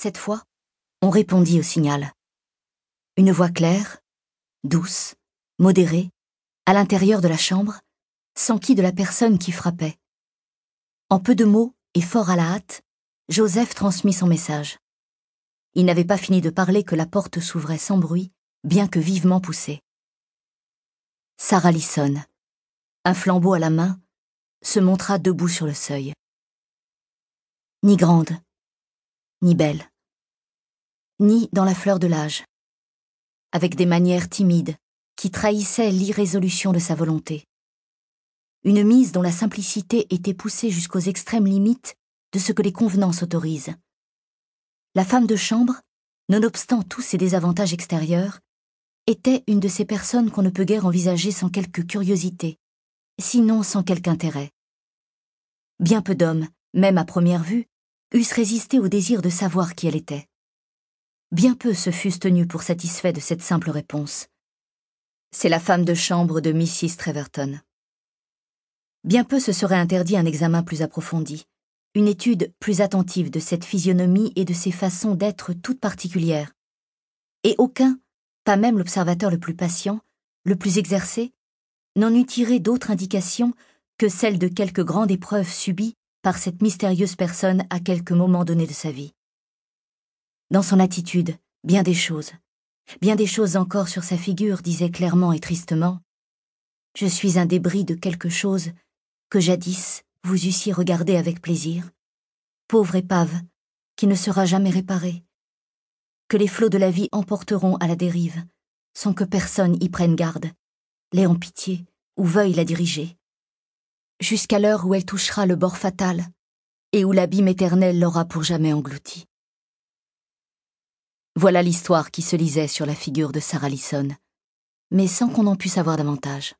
Cette fois, on répondit au signal. Une voix claire, douce, modérée, à l'intérieur de la chambre, s'enquit de la personne qui frappait. En peu de mots et fort à la hâte, Joseph transmit son message. Il n'avait pas fini de parler que la porte s'ouvrait sans bruit, bien que vivement poussée. Sarah Lisson, un flambeau à la main, se montra debout sur le seuil. Ni grande, ni belle, ni dans la fleur de l'âge, avec des manières timides qui trahissaient l'irrésolution de sa volonté. Une mise dont la simplicité était poussée jusqu'aux extrêmes limites de ce que les convenances autorisent. La femme de chambre, nonobstant tous ses désavantages extérieurs, était une de ces personnes qu'on ne peut guère envisager sans quelque curiosité, sinon sans quelque intérêt. Bien peu d'hommes, même à première vue, eussent résisté au désir de savoir qui elle était. Bien peu se fussent tenus pour satisfaits de cette simple réponse. C'est la femme de chambre de Mrs. Treverton. Bien peu se serait interdit un examen plus approfondi, une étude plus attentive de cette physionomie et de ses façons d'être toutes particulières. Et aucun, pas même l'observateur le plus patient, le plus exercé, n'en eût tiré d'autres indications que celle de quelque grande épreuve subie par cette mystérieuse personne à quelque moment donné de sa vie. Dans son attitude, bien des choses, bien des choses encore sur sa figure disaient clairement et tristement Je suis un débris de quelque chose que jadis vous eussiez regardé avec plaisir. Pauvre épave, qui ne sera jamais réparée. Que les flots de la vie emporteront à la dérive, sans que personne y prenne garde, l'ait en pitié ou veuille la diriger. Jusqu'à l'heure où elle touchera le bord fatal, et où l'abîme éternel l'aura pour jamais englouti. Voilà l'histoire qui se lisait sur la figure de Sarah Lisson, mais sans qu'on en puisse savoir davantage.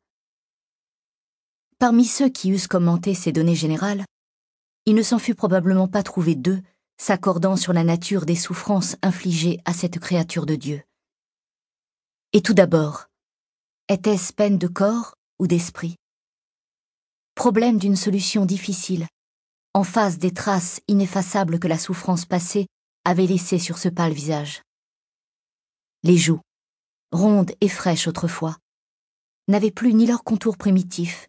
Parmi ceux qui eussent commenté ces données générales, il ne s'en fut probablement pas trouvé deux s'accordant sur la nature des souffrances infligées à cette créature de Dieu. Et tout d'abord, était-ce peine de corps ou d'esprit? Problème d'une solution difficile, en face des traces ineffaçables que la souffrance passée avait laissées sur ce pâle visage. Les joues, rondes et fraîches autrefois, n'avaient plus ni leur contour primitif,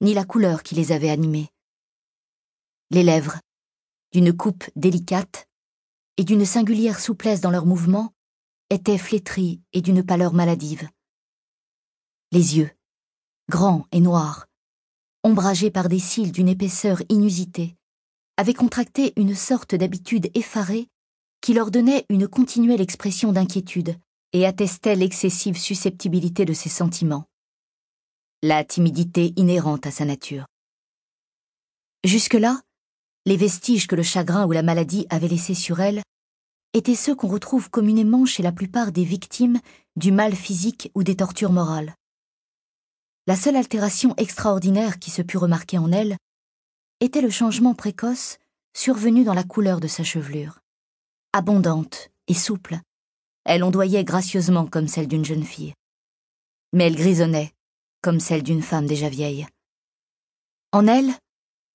ni la couleur qui les avait animées. Les lèvres, d'une coupe délicate et d'une singulière souplesse dans leurs mouvements, étaient flétries et d'une pâleur maladive. Les yeux, grands et noirs, ombragés par des cils d'une épaisseur inusitée, avaient contracté une sorte d'habitude effarée qui leur donnait une continuelle expression d'inquiétude et attestait l'excessive susceptibilité de ses sentiments la timidité inhérente à sa nature. Jusque-là, les vestiges que le chagrin ou la maladie avaient laissés sur elle étaient ceux qu'on retrouve communément chez la plupart des victimes du mal physique ou des tortures morales. La seule altération extraordinaire qui se put remarquer en elle était le changement précoce survenu dans la couleur de sa chevelure. Abondante et souple, elle ondoyait gracieusement comme celle d'une jeune fille. Mais elle grisonnait comme celle d'une femme déjà vieille. En elle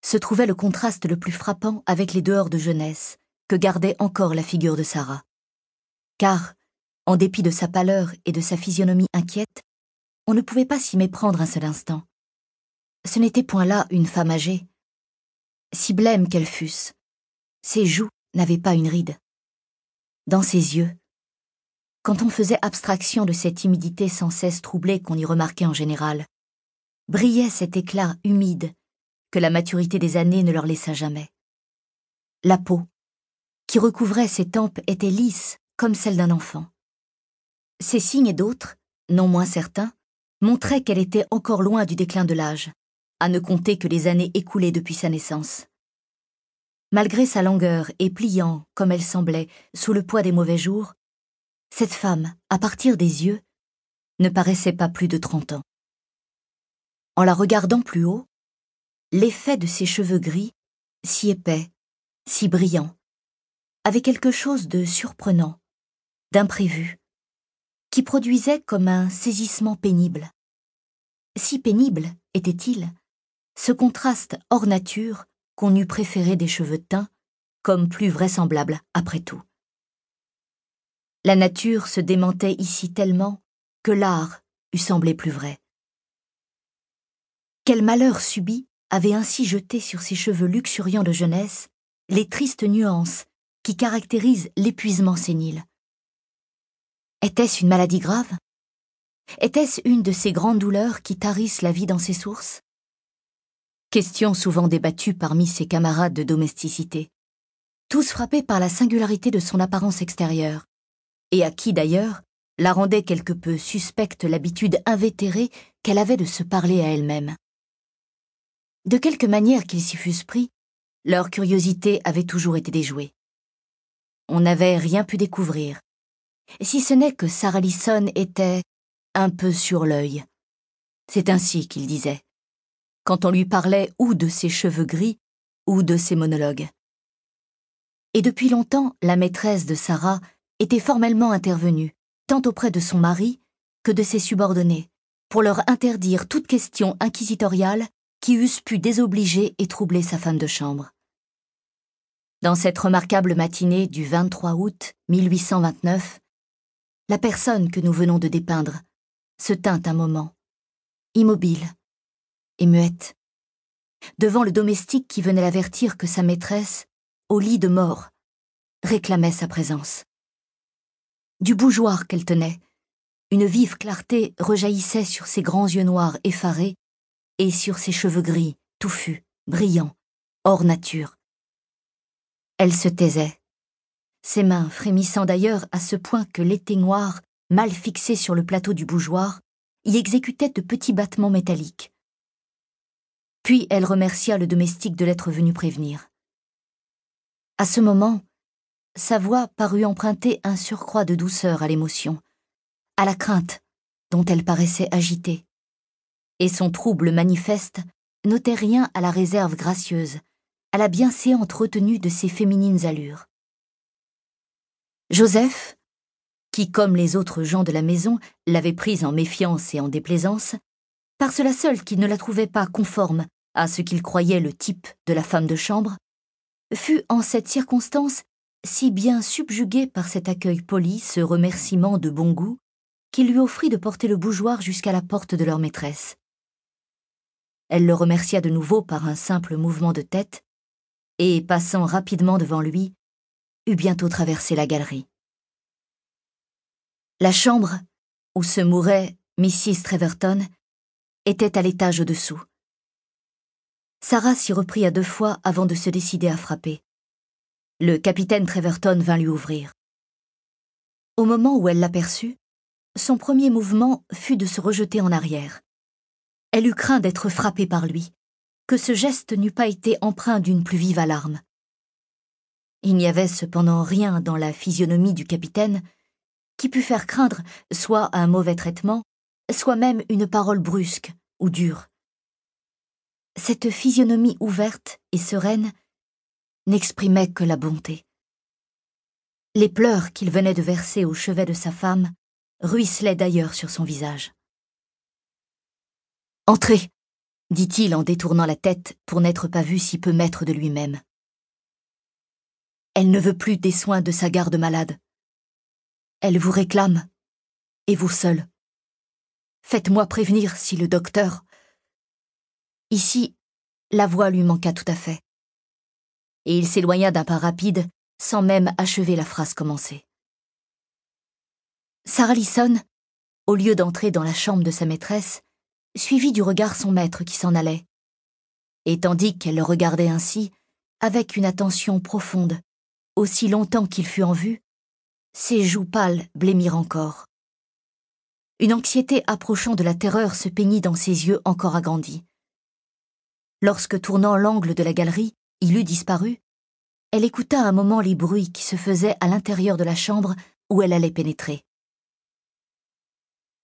se trouvait le contraste le plus frappant avec les dehors de jeunesse que gardait encore la figure de Sarah. Car, en dépit de sa pâleur et de sa physionomie inquiète, on ne pouvait pas s'y méprendre un seul instant. Ce n'était point là une femme âgée. Si blême qu'elle fût, ses joues n'avaient pas une ride. Dans ses yeux, quand on faisait abstraction de cette timidité sans cesse troublée qu'on y remarquait en général. Brillait cet éclat humide que la maturité des années ne leur laissa jamais. La peau, qui recouvrait ses tempes, était lisse comme celle d'un enfant. Ces signes et d'autres, non moins certains, montraient qu'elle était encore loin du déclin de l'âge, à ne compter que les années écoulées depuis sa naissance. Malgré sa langueur et pliant, comme elle semblait, sous le poids des mauvais jours, cette femme, à partir des yeux, ne paraissait pas plus de trente ans. En la regardant plus haut, l'effet de ses cheveux gris, si épais, si brillants, avait quelque chose de surprenant, d'imprévu, produisait comme un saisissement pénible. Si pénible était-il, ce contraste hors nature qu'on eût préféré des cheveux teints, comme plus vraisemblable après tout. La nature se démentait ici tellement que l'art eût semblé plus vrai. Quel malheur subit avait ainsi jeté sur ses cheveux luxuriants de jeunesse les tristes nuances qui caractérisent l'épuisement sénile. Était-ce une maladie grave? Était-ce une de ces grandes douleurs qui tarissent la vie dans ses sources? Question souvent débattue parmi ses camarades de domesticité, tous frappés par la singularité de son apparence extérieure, et à qui d'ailleurs la rendait quelque peu suspecte l'habitude invétérée qu'elle avait de se parler à elle-même? De quelque manière qu'ils s'y fussent pris, leur curiosité avait toujours été déjouée. On n'avait rien pu découvrir, si ce n'est que Sarah Lisson était un peu sur l'œil. C'est ainsi qu'il disait, quand on lui parlait ou de ses cheveux gris ou de ses monologues. Et depuis longtemps, la maîtresse de Sarah était formellement intervenue, tant auprès de son mari que de ses subordonnés, pour leur interdire toute question inquisitoriale qui eussent pu désobliger et troubler sa femme de chambre. Dans cette remarquable matinée du 23 août 1829, la personne que nous venons de dépeindre se tint un moment, immobile et muette, devant le domestique qui venait l'avertir que sa maîtresse, au lit de mort, réclamait sa présence. Du bougeoir qu'elle tenait, une vive clarté rejaillissait sur ses grands yeux noirs effarés et sur ses cheveux gris, touffus, brillants, hors nature. Elle se taisait, ses mains frémissant d'ailleurs à ce point que l'éteignoir, mal fixé sur le plateau du bougeoir, y exécutait de petits battements métalliques. Puis elle remercia le domestique de l'être venu prévenir. À ce moment, sa voix parut emprunter un surcroît de douceur à l'émotion, à la crainte dont elle paraissait agitée et son trouble manifeste n'ôtait rien à la réserve gracieuse, à la bienséante retenue de ses féminines allures. Joseph, qui, comme les autres gens de la maison, l'avait prise en méfiance et en déplaisance, par cela seul qu'il ne la trouvait pas conforme à ce qu'il croyait le type de la femme de chambre, fut en cette circonstance si bien subjugué par cet accueil poli, ce remerciement de bon goût, qu'il lui offrit de porter le bougeoir jusqu'à la porte de leur maîtresse. Elle le remercia de nouveau par un simple mouvement de tête, et, passant rapidement devant lui, bientôt traversé la galerie. La chambre, où se mourait Mrs. Treverton, était à l'étage au-dessous. Sarah s'y reprit à deux fois avant de se décider à frapper. Le capitaine Treverton vint lui ouvrir. Au moment où elle l'aperçut, son premier mouvement fut de se rejeter en arrière. Elle eut craint d'être frappée par lui, que ce geste n'eût pas été empreint d'une plus vive alarme. Il n'y avait cependant rien dans la physionomie du capitaine qui pût faire craindre soit un mauvais traitement, soit même une parole brusque ou dure. Cette physionomie ouverte et sereine n'exprimait que la bonté. Les pleurs qu'il venait de verser au chevet de sa femme ruisselaient d'ailleurs sur son visage. Entrez, dit-il en détournant la tête pour n'être pas vu si peu maître de lui-même. Elle ne veut plus des soins de sa garde malade. Elle vous réclame, et vous seul. Faites-moi prévenir si le docteur. Ici, la voix lui manqua tout à fait. Et il s'éloigna d'un pas rapide, sans même achever la phrase commencée. Sarah Lisson, au lieu d'entrer dans la chambre de sa maîtresse, suivit du regard son maître qui s'en allait. Et tandis qu'elle le regardait ainsi, avec une attention profonde, aussi longtemps qu'il fut en vue, ses joues pâles blêmirent encore. Une anxiété approchant de la terreur se peignit dans ses yeux encore agrandis. Lorsque, tournant l'angle de la galerie, il eut disparu, elle écouta un moment les bruits qui se faisaient à l'intérieur de la chambre où elle allait pénétrer.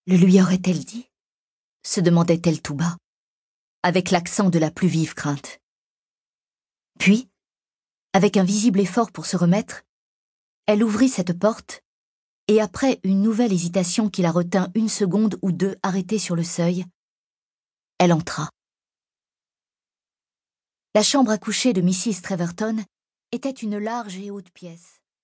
Le lui aurait-elle dit? se demandait-elle tout bas, avec l'accent de la plus vive crainte. Avec un visible effort pour se remettre, elle ouvrit cette porte, et après une nouvelle hésitation qui la retint une seconde ou deux arrêtée sur le seuil, elle entra. La chambre à coucher de Mrs. Treverton était une large et haute pièce.